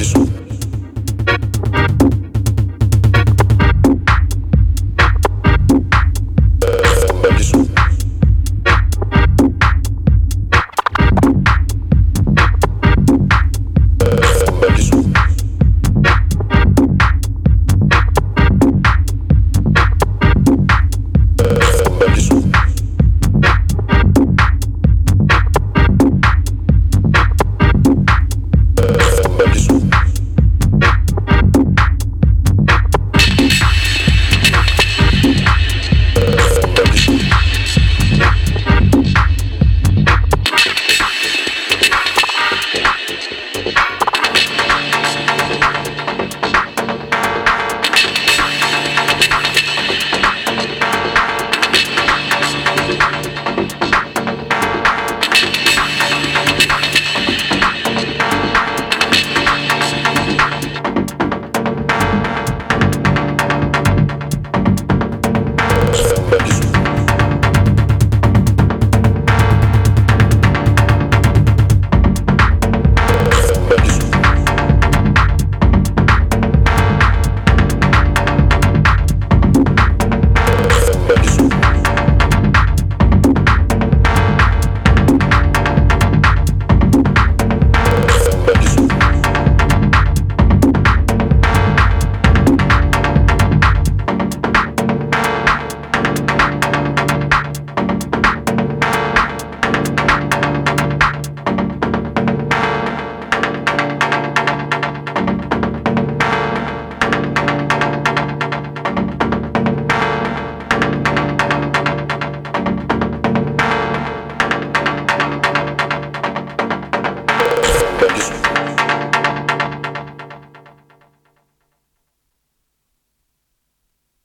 eso.